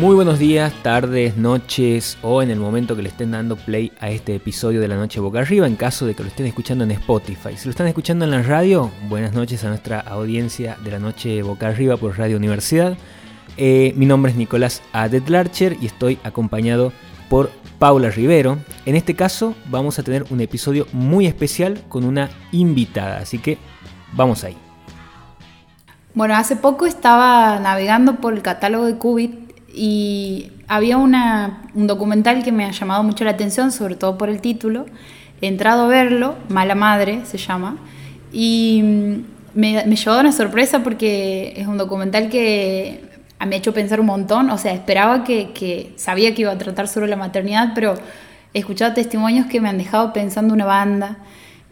Muy buenos días, tardes, noches o en el momento que le estén dando play a este episodio de La Noche Boca Arriba, en caso de que lo estén escuchando en Spotify. Si lo están escuchando en la radio, buenas noches a nuestra audiencia de La Noche Boca Arriba por Radio Universidad. Eh, mi nombre es Nicolás Adetlarcher y estoy acompañado por Paula Rivero. En este caso vamos a tener un episodio muy especial con una invitada, así que vamos ahí. Bueno, hace poco estaba navegando por el catálogo de Qubit y había una, un documental que me ha llamado mucho la atención, sobre todo por el título. He entrado a verlo, Mala Madre se llama, y mm, me, me llevó una sorpresa porque es un documental que me ha hecho pensar un montón. O sea, esperaba que, que sabía que iba a tratar sobre la maternidad, pero he escuchado testimonios que me han dejado pensando una banda.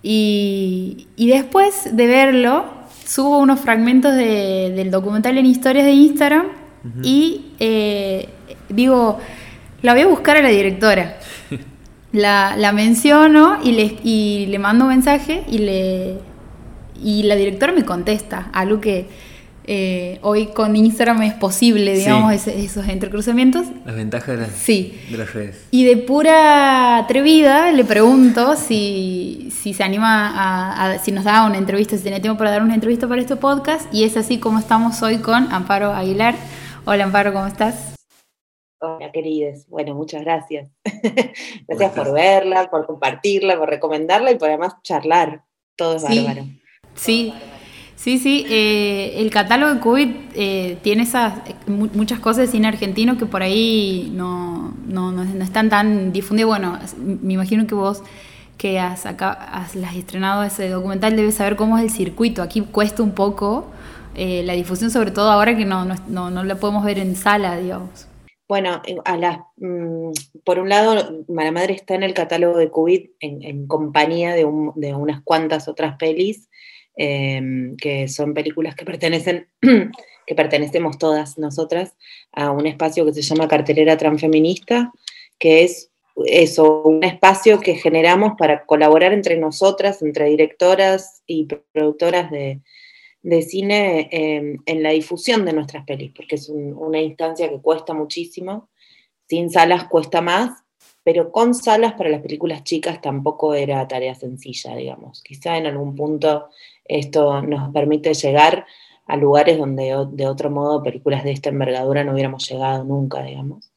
Y, y después de verlo, subo unos fragmentos de, del documental en historias de Instagram y eh, digo, la voy a buscar a la directora. La, la menciono y le, y le mando un mensaje y, le, y la directora me contesta, algo que eh, hoy con Instagram es posible, digamos, esos entrecruzamientos. Las ventajas de las, sí. de las redes. Y de pura atrevida le pregunto si, si se anima a, a, si nos da una entrevista, si tiene tiempo para dar una entrevista para este podcast. Y es así como estamos hoy con Amparo Aguilar. Hola Amparo, ¿cómo estás? Hola querides, bueno, muchas gracias. gracias por verla, por compartirla, por recomendarla y por además charlar. Todo es sí. bárbaro. Sí, sí, sí. Eh, el catálogo de COVID eh, tiene esas muchas cosas de cine argentino que por ahí no, no, no, no están tan difundidas. Bueno, me imagino que vos que has, acá, has, has estrenado ese documental debes saber cómo es el circuito. Aquí cuesta un poco eh, la difusión, sobre todo ahora que no, no, no, la podemos ver en sala, digamos. Bueno, a la, mmm, por un lado, Mala Madre está en el catálogo de Cubit en, en compañía de, un, de, unas cuantas otras pelis, eh, que son películas que pertenecen, que pertenecemos todas nosotras, a un espacio que se llama Cartelera Transfeminista, que es eso, un espacio que generamos para colaborar entre nosotras, entre directoras y productoras de, de cine eh, en la difusión de nuestras pelis, porque es un, una instancia que cuesta muchísimo, sin salas cuesta más, pero con salas para las películas chicas tampoco era tarea sencilla, digamos. Quizá en algún punto esto nos permite llegar a lugares donde de otro modo películas de esta envergadura no hubiéramos llegado nunca, digamos.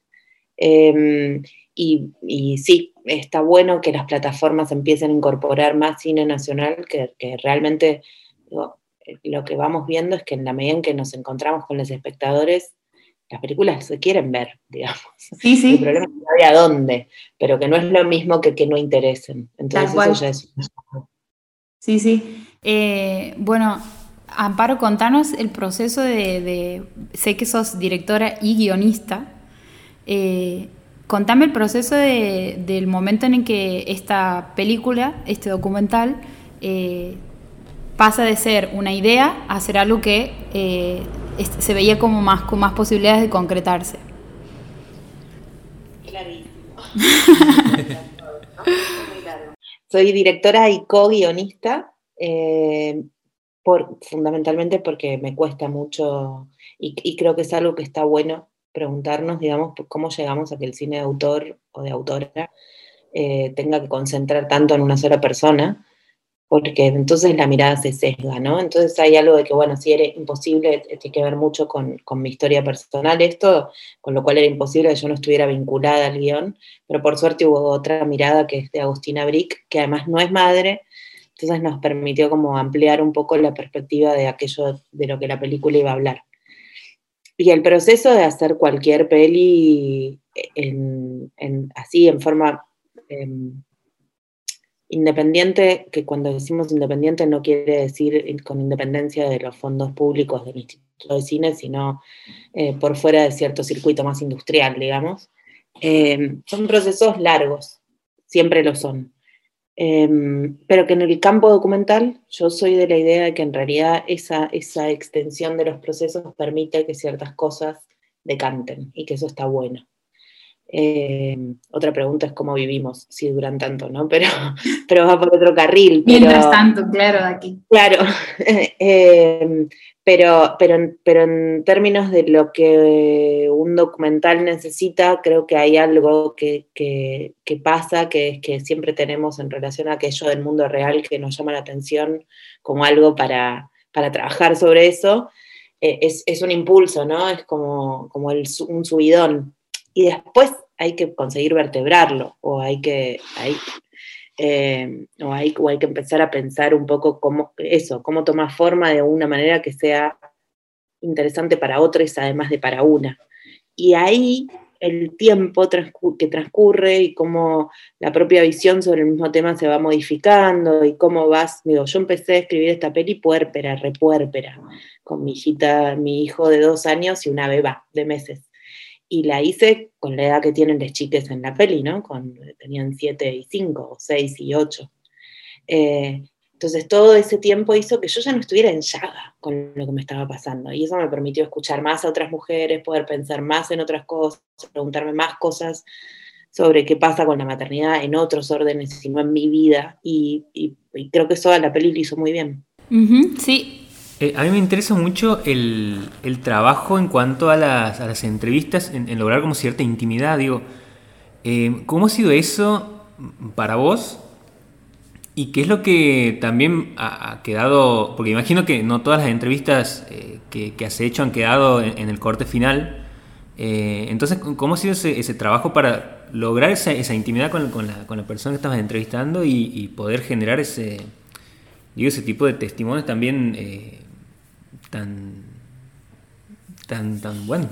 Eh, y, y, sí, está bueno que las plataformas empiecen a incorporar más cine nacional, que, realmente lo que vamos viendo es que en la medida en que nos encontramos con los espectadores, las películas se quieren ver, digamos. Sí, sí. El problema es que no había dónde, pero que no es lo mismo que que no interesen. Entonces eso ya es... Sí, sí. Eh, bueno, Amparo, contanos el proceso de, de, sé que sos directora y guionista. Eh, contame el proceso de, del momento en el que esta película, este documental, eh, pasa de ser una idea a ser algo que eh, se veía como más con más posibilidades de concretarse. Clarísimo. Soy directora y co-guionista, eh, por, fundamentalmente porque me cuesta mucho y, creo que es algo que está bueno preguntarnos, digamos, cómo llegamos a que el cine de autor o de autora eh, tenga que concentrar tanto en una sola persona porque entonces la mirada se sesga, ¿no? Entonces hay algo de que, bueno, si era imposible, tiene que ver mucho con, con, mi historia personal esto, con lo cual era imposible que yo no estuviera vinculada al guion, pero por suerte hubo otra mirada que es de Agustina Brick, que además no es madre, entonces nos permitió como ampliar un poco la perspectiva de aquello de lo que la película iba a hablar. Y el proceso de hacer cualquier peli en, en, así, en forma... En, independiente, que cuando decimos independiente no quiere decir con independencia de los fondos públicos del Instituto de Cine, sino eh, por fuera de cierto circuito más industrial, digamos. Eh, son procesos largos, siempre lo son. Eh, pero que en el campo documental yo soy de la idea de que en realidad esa, esa extensión de los procesos permite que ciertas cosas decanten y que eso está bueno. Eh, otra pregunta es cómo vivimos, si duran tanto, ¿no? Pero, pero va por otro carril. Mientras tanto, claro, aquí. Claro. Eh, pero, pero, pero en términos de lo que un documental necesita, creo que hay algo que, que, pasa, que es que siempre tenemos en relación a aquello del mundo real que nos llama la atención como algo para, para trabajar sobre eso. Eh, es, es, un impulso, ¿no? Es como, como el, un subidón. Y después hay que conseguir vertebrarlo, o hay que, hay, eh, o, hay, hay que empezar a pensar un poco cómo eso, cómo toma forma de una manera que sea interesante para otros, además de para una. Y ahí el tiempo que transcurre y cómo la propia visión sobre el mismo tema se va modificando y cómo vas, digo, yo empecé a escribir esta peli puérpera, repuérpera, con mi hijita, mi hijo de dos años y una beba de meses y la hice con la edad que tienen las chiques en la peli, ¿no? Con, tenían 7 y 5, o 6 y 8. Eh, entonces todo ese tiempo hizo que yo ya no estuviera en llaga con lo que me estaba pasando y eso me permitió escuchar más a otras mujeres, poder pensar más en otras cosas, preguntarme más cosas sobre qué pasa con la maternidad en otros órdenes, sino en mi vida y, creo que eso la peli lo hizo muy bien. sí, eh, a mí me interesa mucho el, trabajo en cuanto a las, entrevistas, en, lograr como cierta intimidad. Digo, eh, ¿cómo ha sido eso para vos? ¿Y qué es lo que también ha, quedado? Porque imagino que no todas las entrevistas eh, que, has hecho han quedado en, el corte final. entonces, ¿cómo ha sido ese, trabajo para lograr esa, intimidad con, la, persona que estabas entrevistando y, poder generar ese, digo, ese tipo de testimonios también tan, tan, tan bueno,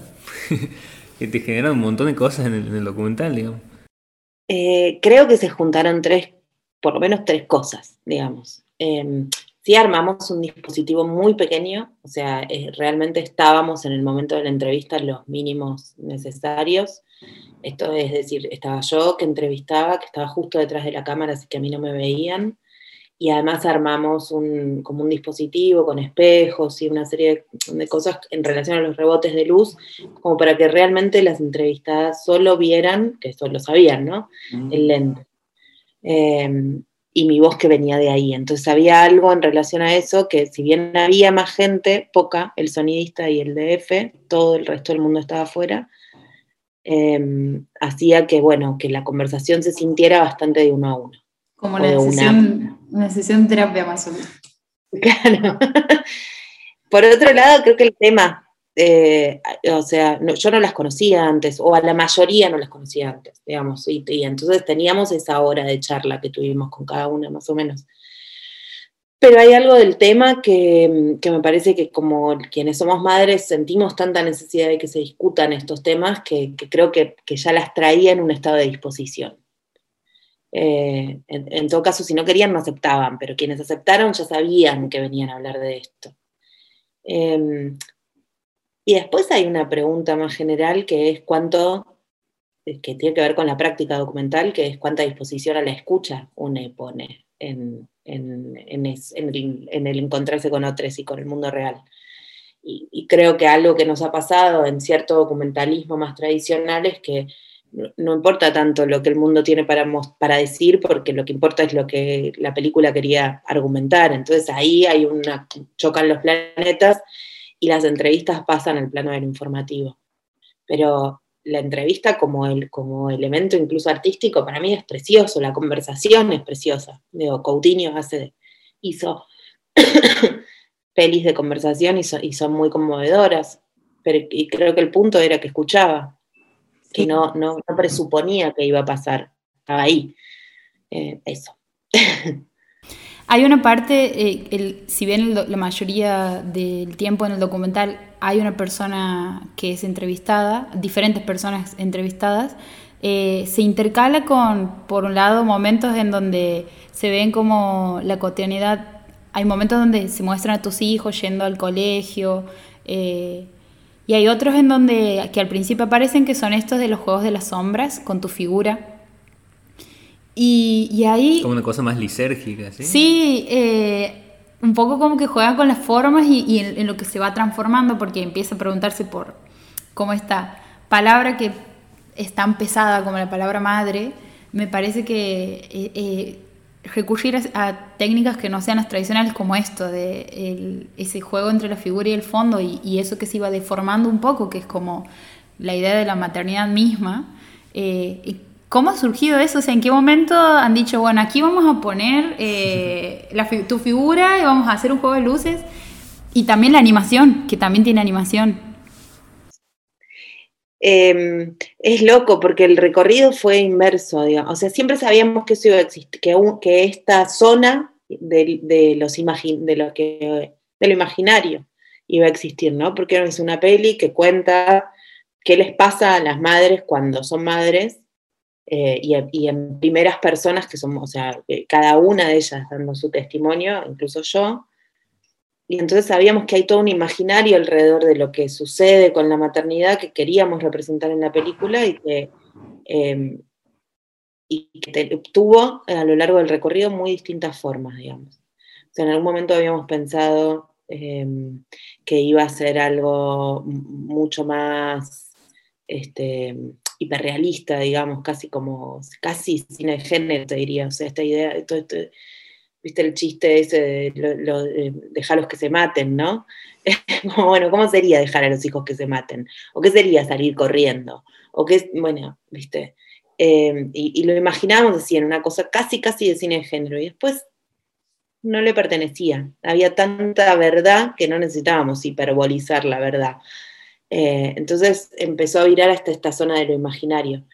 que te generan un montón de cosas en el, documental, digamos. Eh, creo que se juntaron tres, por lo menos tres cosas, digamos. Eh, sí armamos un dispositivo muy pequeño, o sea, eh, realmente estábamos en el momento de la entrevista los mínimos necesarios. Esto es decir, estaba yo que entrevistaba, que estaba justo detrás de la cámara, así que a mí no me veían y además armamos un, como un dispositivo con espejos y una serie de, cosas en relación a los rebotes de luz, como para que realmente las entrevistadas solo vieran, que eso lo sabían, ¿no? Mm. El lente. Em, y mi voz que venía de ahí. Entonces había algo en relación a eso que si bien había más gente, poca, el sonidista y el DF, todo el resto del mundo estaba afuera, em, hacía que, bueno, que la conversación se sintiera bastante de uno a uno. Como una sesión, una sesión de terapia más o menos. Claro. Por otro lado, creo que el tema, eh, o sea, yo no las conocía antes, o a la mayoría no las conocía antes, digamos, y, entonces teníamos esa hora de charla que tuvimos con cada una, más o menos. Pero hay algo del tema que, me parece que como quienes somos madres sentimos tanta necesidad de que se discutan estos temas que, creo que, que, ya las traía en un estado de disposición. Eh, en, todo caso, si no querían, no aceptaban, pero quienes aceptaron ya sabían que venían a hablar de esto. Em, y después hay una pregunta más general que es cuánto, eh, que tiene que ver con la práctica documental, que es cuánta disposición a la escucha uno pone en, el, encontrarse con otros y con el mundo real. Y creo que algo que nos ha pasado en cierto documentalismo más tradicional es que no importa tanto lo que el mundo tiene para, para decir, porque lo que importa es lo que la película quería argumentar. Entonces ahí hay una, chocan los planetas y las entrevistas pasan al plano del informativo. Pero la entrevista como, el, como elemento incluso artístico para mí es precioso, la conversación es preciosa. Digo, Coutinho hace, hizo pelis de conversación y, y son muy conmovedoras, pero, y creo que el punto era que escuchaba, que no, no, presuponía que iba a pasar. Estaba ahí. Eh, eso. Hay una parte, eh, el, si bien la mayoría del tiempo en el documental hay una persona que es entrevistada, diferentes personas entrevistadas, eh, se intercala con, por un lado, momentos en donde se ven como la cotidianidad, hay momentos donde se muestran a tus hijos yendo al colegio, y hay otros en donde, que al principio aparecen, que son estos de los juegos de las sombras, con tu figura. Y, y ahí... Como una cosa más lisérgica, ¿sí? Sí, eh, un poco como que juega con las formas y, en, lo que se va transformando, porque empieza a preguntarse por cómo esta palabra que es tan pesada como la palabra madre, me parece que eh, eh, recurrir a, técnicas que no sean las tradicionales como esto, de ese juego entre la figura y el fondo y, eso que se iba deformando un poco, que es como la idea de la maternidad misma. Eh, ¿Cómo ha surgido eso? O sea, ¿en qué momento han dicho, bueno, aquí vamos a poner tu figura y vamos a hacer un juego de luces? Y también la animación, que también tiene animación. Em, es loco porque el recorrido fue inmerso, digamos. O sea, siempre sabíamos que eso iba a existir, que, que esta zona de, los de, lo que, imaginario iba a existir, ¿no? Porque es una peli que cuenta qué les pasa a las madres cuando son madres eh, y, y, en primeras personas que somos, o sea, cada una de ellas dando su testimonio, incluso yo, y entonces sabíamos que hay todo un imaginario alrededor de lo que sucede con la maternidad que queríamos representar en la película y que, em, y que tuvo a lo largo del recorrido muy distintas formas, digamos. O sea, en algún momento habíamos pensado em, que iba a ser algo mucho más este, hiperrealista, digamos, casi como, casi cine de género, te diría. O sea, esta idea, viste el chiste ese de, dejarlos que se maten, ¿no? bueno, ¿cómo sería dejar a los hijos que se maten? ¿O qué sería salir corriendo? ¿O qué, bueno, viste? Em, y, lo imaginábamos así, en una cosa casi, casi de cine de género. Y después no le pertenecía. Había tanta verdad que no necesitábamos hiperbolizar la verdad. Eh, entonces empezó a virar hasta esta zona de lo imaginario.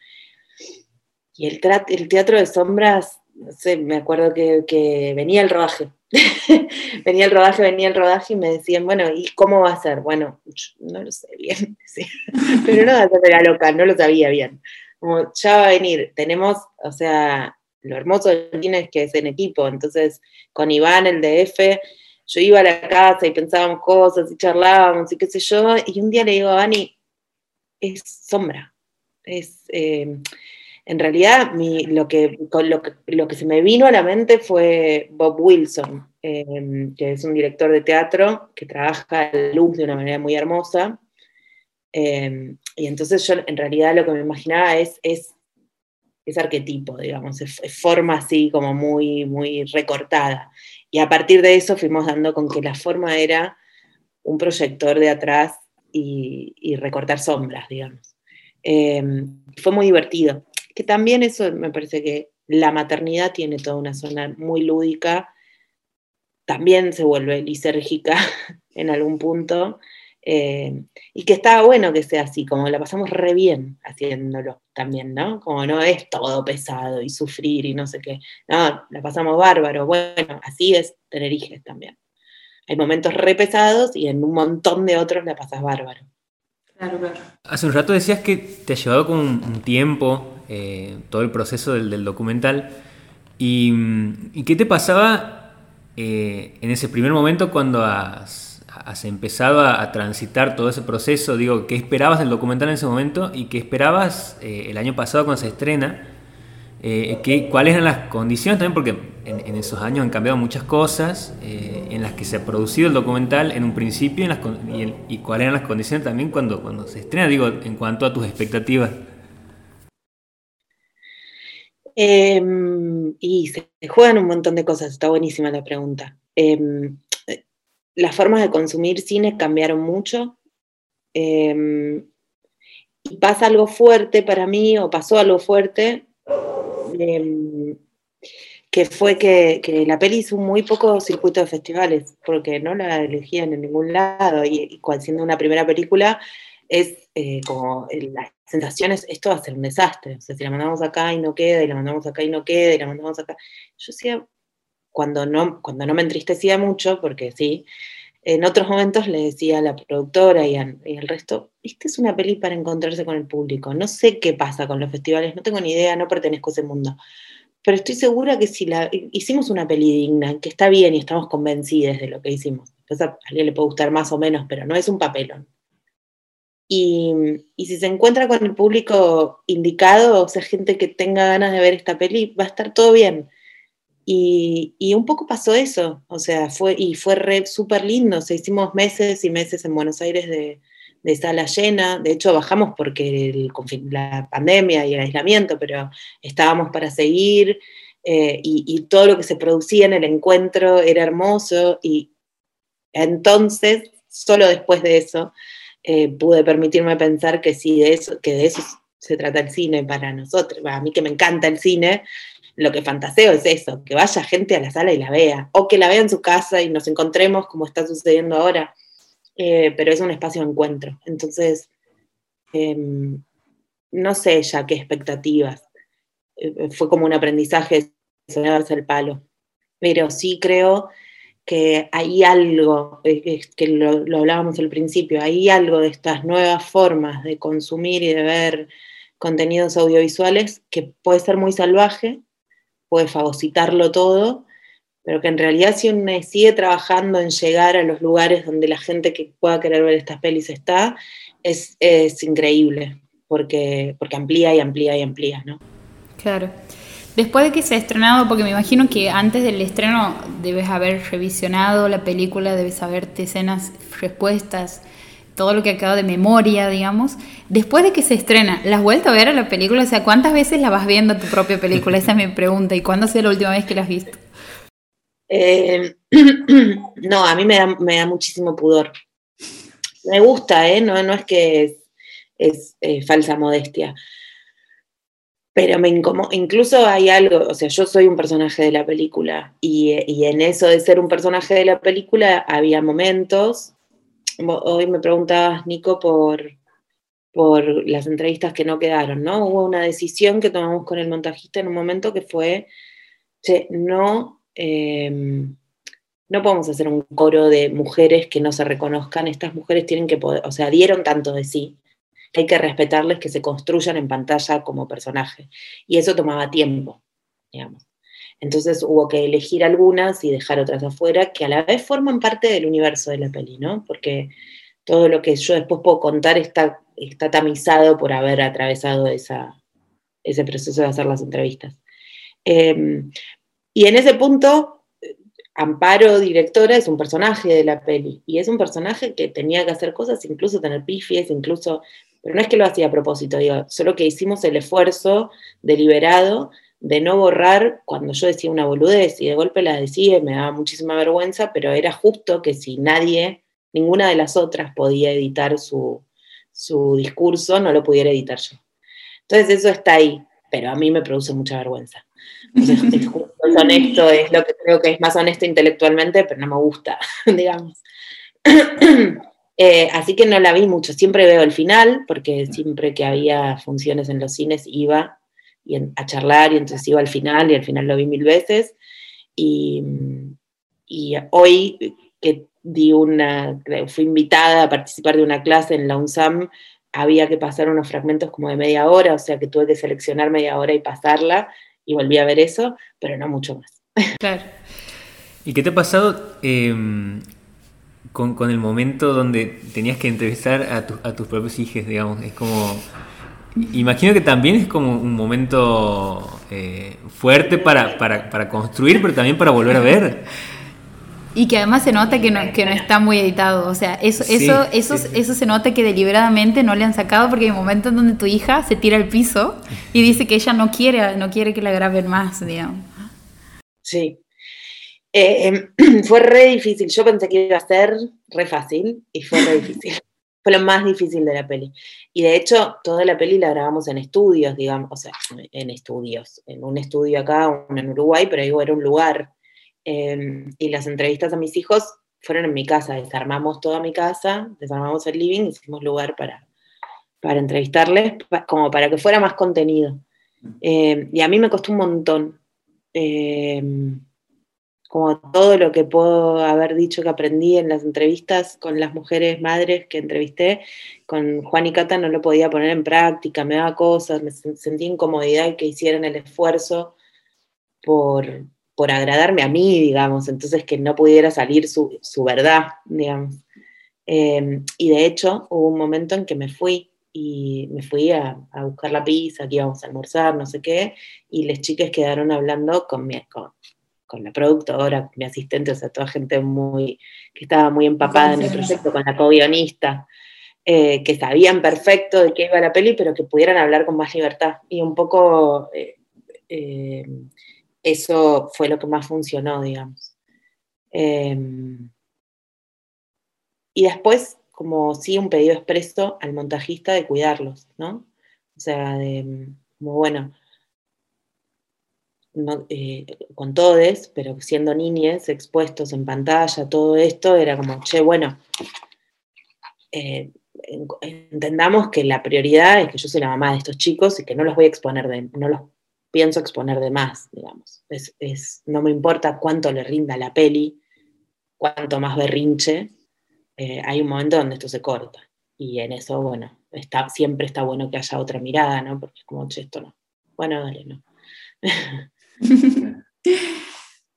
Y el, el teatro de sombras sé, me acuerdo que, venía el rodaje. venía el rodaje, venía el rodaje y me decían, bueno, ¿y cómo va a ser? Bueno, no lo sé bien, pero no va a ser la loca, no lo sabía bien. Como ya va a venir, tenemos, o sea, lo hermoso de cine es que es en equipo, entonces con Iván, el DF, yo iba a la casa y pensábamos cosas y charlábamos y qué sé yo, y un día le digo a Vani, es sombra, es... Eh, en realidad lo, que, se me vino a la mente fue Bob Wilson, em, que es un director de teatro que trabaja la luz de una manera muy hermosa. Em, y entonces yo en realidad lo que me imaginaba es, es, arquetipo, digamos, es, forma así como muy, muy recortada. Y a partir de eso fuimos dando con que la forma era un proyector de atrás y, recortar sombras, digamos. Em, fue muy divertido que también eso me parece que la maternidad tiene toda una zona muy lúdica, también se vuelve lisérgica en algún punto, eh, y que está bueno que sea así, como la pasamos re bien haciéndolo también, ¿no? Como no es todo pesado y sufrir y no sé qué, no, la pasamos bárbaro, bueno, así es tener hijos también. Hay momentos re pesados y en un montón de otros la pasas bárbaro. Claro, claro. Hace un rato decías que te ha llevado con un tiempo eh, todo el proceso del, documental. Y, qué te pasaba eh, en ese primer momento cuando has, empezado a, transitar todo ese proceso? Digo, ¿qué esperabas del documental en ese momento y qué esperabas eh, el año pasado cuando se estrena? ¿qué, ¿Cuáles eran las condiciones también? Porque en, esos años han cambiado muchas cosas en las que se ha producido el documental en un principio y, cuáles eran las condiciones también cuando, cuando se estrena, digo, en cuanto a tus expectativas. Em, y se juegan un montón de cosas, está buenísima la pregunta. Em, las formas de consumir cine cambiaron mucho. Em, y pasa algo fuerte para mí, o pasó algo fuerte, que fue que, la peli hizo muy poco circuito de festivales, porque no la elegían en ningún lado, y, y siendo una primera película, es eh, como la sensación es, esto va a ser un desastre, o sea, si la mandamos acá y no queda, y la mandamos acá y no queda, y la mandamos acá. Yo decía, cuando no, cuando no me entristecía mucho, porque sí, en otros momentos le decía a la productora y, al resto, esta es una peli para encontrarse con el público, no sé qué pasa con los festivales, no tengo ni idea, no pertenezco a ese mundo. Pero estoy segura que si la hicimos una peli digna, que está bien y estamos convencidos de lo que hicimos, a alguien le puede gustar más o menos, pero no es un papelón y, si se encuentra con el público indicado, o sea, gente que tenga ganas de ver esta peli, va a estar todo bien. Y, un poco pasó eso, o sea, fue, y fue súper lindo, o sea, hicimos meses y meses en Buenos Aires de, de sala llena. De hecho, bajamos porque la pandemia y el aislamiento, pero estábamos para seguir eh, y, todo lo que se producía en el encuentro era hermoso. Y entonces, solo después de eso, eh, pude permitirme pensar que sí, de eso, que de eso se trata el cine para nosotros. a mí que me encanta el cine, lo que fantaseo es eso, que vaya gente a la sala y la vea, o que la vea en su casa y nos encontremos como está sucediendo ahora, eh, pero es un espacio de encuentro. Entonces, em, no sé ya qué expectativas. Eh, fue como un aprendizaje de darse el palo, pero sí creo que hay algo, que lo, hablábamos al principio, hay algo de estas nuevas formas de consumir y de ver contenidos audiovisuales que puede ser muy salvaje, puede fagocitarlo todo, pero que en realidad si uno sigue trabajando en llegar a los lugares donde la gente que pueda querer ver estas pelis está, es, increíble, porque, porque amplía y amplía y amplía, ¿no? Claro. Después de que se ha estrenado, porque me imagino que antes del estreno debes haber revisionado la película, debes saberte escenas, respuestas, todo lo que ha quedado de memoria, digamos. Después de que se estrena, ¿la has vuelto a ver a la película? O sea, ¿cuántas veces la vas viendo tu propia película? Esa es mi pregunta. ¿Y cuándo ha sido la última vez que la has visto? Eh, no, a mí me da, muchísimo pudor. Me gusta, ¿eh? No, es que es, falsa modestia. Pero me incomoda, incluso hay algo, o sea, yo soy un personaje de la película y, y en eso de ser un personaje de la película había momentos hoy me preguntabas, Nico, por, por las entrevistas que no quedaron, ¿no? Hubo una decisión que tomamos con el montajista en un momento que fue, che, no, em, no podemos hacer un coro de mujeres que no se reconozcan, estas mujeres tienen que poder, o sea, dieron tanto de sí, hay que respetarles que se construyan en pantalla como personaje. Y eso tomaba tiempo, digamos. Entonces hubo que elegir algunas y dejar otras afuera, que a la vez forman parte del universo de la peli, ¿no? Porque todo lo que yo después puedo contar está, está tamizado por haber atravesado esa, ese proceso de hacer las entrevistas. Em, y en ese punto, Amparo, directora, es un personaje de la peli, y es un personaje que tenía que hacer cosas, incluso tener pifies, incluso, pero no es que lo hacía a propósito, digo, solo que hicimos el esfuerzo deliberado de no borrar cuando yo decía una boludez y de golpe la decía me daba muchísima vergüenza, pero era justo que si nadie, ninguna de las otras podía editar su, discurso, no lo pudiera editar yo. Entonces eso está ahí, pero a mí me produce mucha vergüenza. es honesto, es lo que creo que es más honesto intelectualmente, pero no me gusta, digamos. Eh, así que no la vi mucho, siempre veo el final, porque siempre que había funciones en los cines iba y a charlar y entonces iba al final y al final lo vi mil veces. Y, y hoy que di una, fui invitada a participar de una clase en la UNSAM, había que pasar unos fragmentos como de media hora, o sea que tuve que seleccionar media hora y pasarla y volví a ver eso, pero no mucho más. Claro. ¿Y qué te ha pasado em, con, con, el momento donde tenías que entrevistar a, a tus propios hijos, digamos? Es como Imagino que también es como un momento eh, fuerte para, para, construir, pero también para volver a ver. Y que además se nota que no, que no está muy editado. O sea, eso, eso, eso, eso se nota que deliberadamente no le han sacado porque hay momentos donde tu hija se tira al piso y dice que ella no quiere, no quiere que la graben más, digamos. Sí. Eh, fue re difícil. Yo pensé que iba a ser re fácil y fue re difícil. Fue lo más difícil de la peli. Y de hecho, toda la peli la grabamos en estudios, digamos, o sea, en estudios, en un estudio acá, uno en Uruguay, pero digo, era un lugar. Em, y las entrevistas a mis hijos fueron en mi casa, desarmamos toda mi casa, desarmamos el living, hicimos lugar para, para entrevistarles, como para que fuera más contenido. Em, y a mí me costó un montón. Em, como todo lo que puedo haber dicho que aprendí en las entrevistas con las mujeres madres que entrevisté, con Juan y Cata no lo podía poner en práctica, me daba cosas, me sentí incomodidad que hicieran el esfuerzo por, por agradarme a mí, digamos, entonces que no pudiera salir su, verdad, digamos. Em, y de hecho hubo un momento en que me fui y me fui a, buscar la pizza, que íbamos a almorzar, no sé qué, y las chicas quedaron hablando con mi, con, con la productora, mi asistente, o sea, toda gente muy, que estaba muy empapada en el proyecto, con la co-guionista. eh, que sabían perfecto de qué iba la peli, pero que pudieran hablar con más libertad. Y un poco eh, eh, eso fue lo que más funcionó, digamos. Em, y después, como sí, un pedido expreso al montajista de cuidarlos, ¿no? O sea, de, como bueno, con todes, pero siendo niñes expuestos en pantalla, todo esto, era como, che, bueno, entendamos que la prioridad es que yo soy la mamá de estos chicos y que no los voy a exponer de, no los pienso exponer de más, digamos. No me importa cuánto le rinda la peli, cuánto más berrinche, eh, hay un momento donde esto se corta. Y en eso, bueno, está, siempre está bueno que haya otra mirada, ¿no? Porque es como, che, esto no. Bueno, dale, no.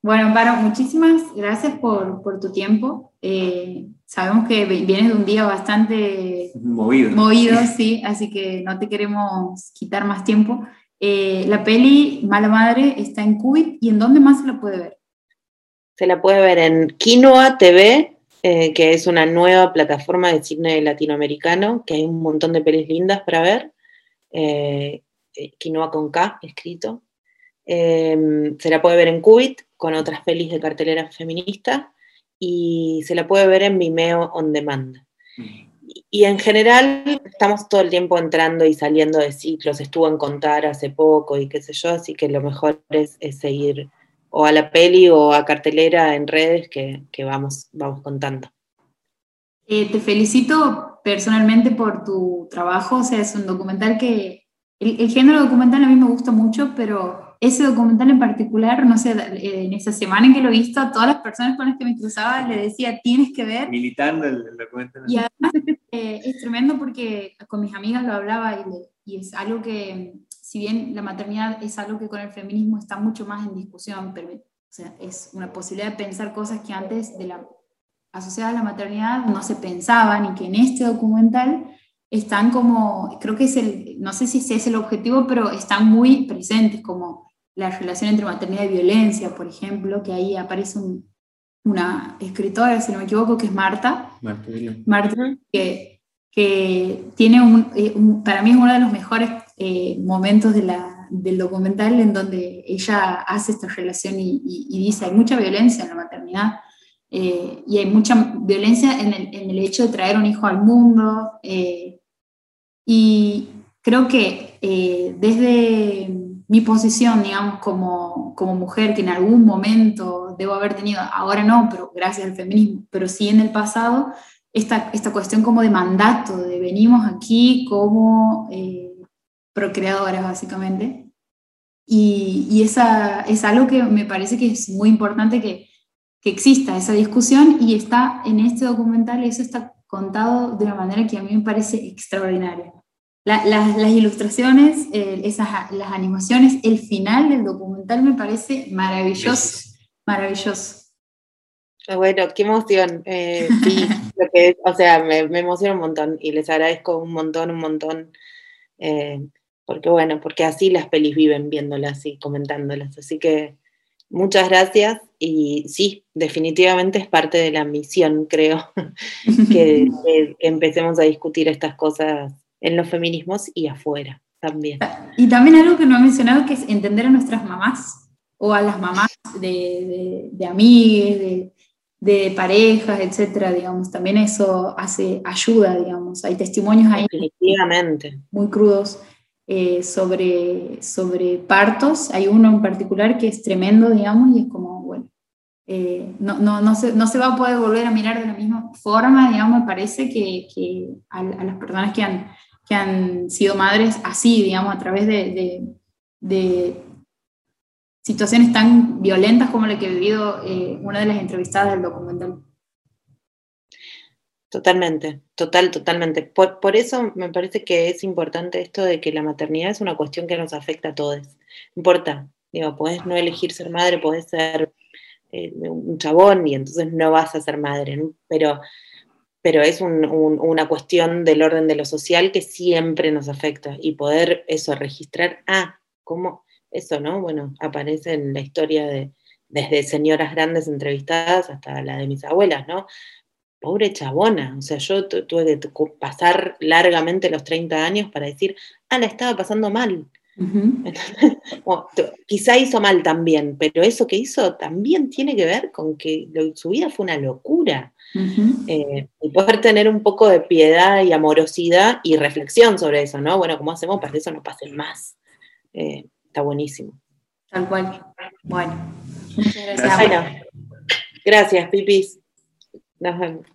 bueno, Amparo, muchísimas gracias por, por tu tiempo. Eh, sabemos que vienes de un día bastante movido. Movido, sí, así que no te queremos quitar más tiempo. Eh, la peli Mala Madre está en Qubit y ¿en dónde más se la puede ver? Se la puede ver en Quinoa TV, eh, que es una nueva plataforma de cine latinoamericano, que hay un montón de pelis lindas para ver. Quinoa con K escrito. Se la puede ver en Qubit con otras pelis de cartelera feminista y se la puede ver en Vimeo On Demand. Mm. Y, en general estamos todo el tiempo entrando y saliendo de ciclos, estuvo en contar hace poco y qué sé yo, así que lo mejor es, seguir o a la peli o a cartelera en redes que, vamos, vamos contando. Eh, te felicito personalmente por tu trabajo, o sea, es un documental que, el, el género documental a mí me gusta mucho, pero ese documental en particular, no sé, en esa semana en que lo he visto, a todas las personas con las que me cruzaba le decía, tienes que ver. Militando el, documental. Y además eh, es tremendo porque con mis amigas lo hablaba y, y, es algo que, si bien la maternidad es algo que con el feminismo está mucho más en discusión, pero, o sea, es una posibilidad de pensar cosas que antes de la asociadas a la maternidad no se pensaban y que en este documental están como, creo que es el, no sé si ese es el objetivo, pero están muy presentes, como la relación entre maternidad y violencia, por ejemplo, que ahí aparece una escritora, si no me equivoco, que es Marta. Marta, que, que tiene eh, un, para mí es uno de los mejores eh, momentos de la, del documental en donde ella hace esta relación y, y, dice, hay mucha violencia en la maternidad. Eh, y hay mucha violencia en el, en el, hecho de traer un hijo al mundo. y creo que desde mi posición, digamos, como, como mujer, que en algún momento debo haber tenido, ahora no, pero gracias al feminismo, pero sí en el pasado, esta, esta cuestión como de mandato, de venimos aquí como eh, procreadoras, básicamente. Y, y, esa es algo que me parece que es muy importante que, que exista esa discusión y está en este documental, eso está contado de una manera que a mí me parece extraordinaria las ilustraciones, eh, esas, las animaciones, el final del documental me parece maravilloso, maravilloso. Ah, bueno, qué emoción. Eh, sí, o sea, me, emociona un montón y les agradezco un montón, un montón. Eh, porque bueno, porque así las pelis viven viéndolas y comentándolas. Así que muchas gracias y sí, definitivamente es parte de la misión, creo, que empecemos a discutir estas cosas en los feminismos y afuera también. Y también algo que no he mencionado que es entender a nuestras mamás o a las mamás de, de, de de, parejas, etcétera, digamos, también eso hace, ayuda, digamos, hay testimonios ahí muy crudos eh, sobre, sobre partos, hay uno en particular que es tremendo, digamos, y es como, bueno, eh, no, no, no, se, no, se, va a poder volver a mirar de la misma forma, digamos, me parece que, que a, las personas que han que han sido madres así, digamos, a través de, situaciones tan violentas como la que ha vivido eh, una de las entrevistadas del documental. Totalmente, total, totalmente. Por, por, eso me parece que es importante esto de que la maternidad es una cuestión que nos afecta a todos. No importa, digo, podés no elegir ser madre, podés ser eh, un chabón y entonces no vas a ser madre, pero pero es una cuestión del orden de lo social que siempre nos afecta y poder eso, registrar, ah, ¿cómo? Eso, ¿no? Bueno, aparece en la historia de desde señoras grandes entrevistadas hasta la de mis abuelas, ¿no? pobre chabona, o sea, yo tuve que pasar largamente los 30 años para decir, ah, la estaba pasando mal. Quizá hizo mal también, pero eso que hizo también tiene que ver con que su vida fue una locura. Eh, y poder tener un poco de piedad y amorosidad y reflexión sobre eso, ¿no? Bueno, ¿cómo hacemos para que eso no pase más? Eh, está buenísimo. Tal cual. Bueno, muchas gracias. gracias, Pipis. Nos vemos.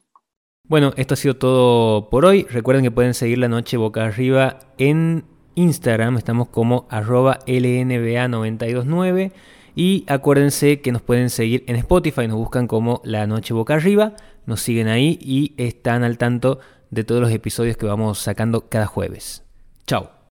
Bueno, esto ha sido todo por hoy. Recuerden que pueden seguir la noche boca arriba en Instagram. Estamos como arroba LNBA929. Y acuérdense que nos pueden seguir en Spotify. Nos buscan como La Noche Boca Arriba. Nos siguen ahí y están al tanto de todos los episodios que vamos sacando cada jueves. Chao.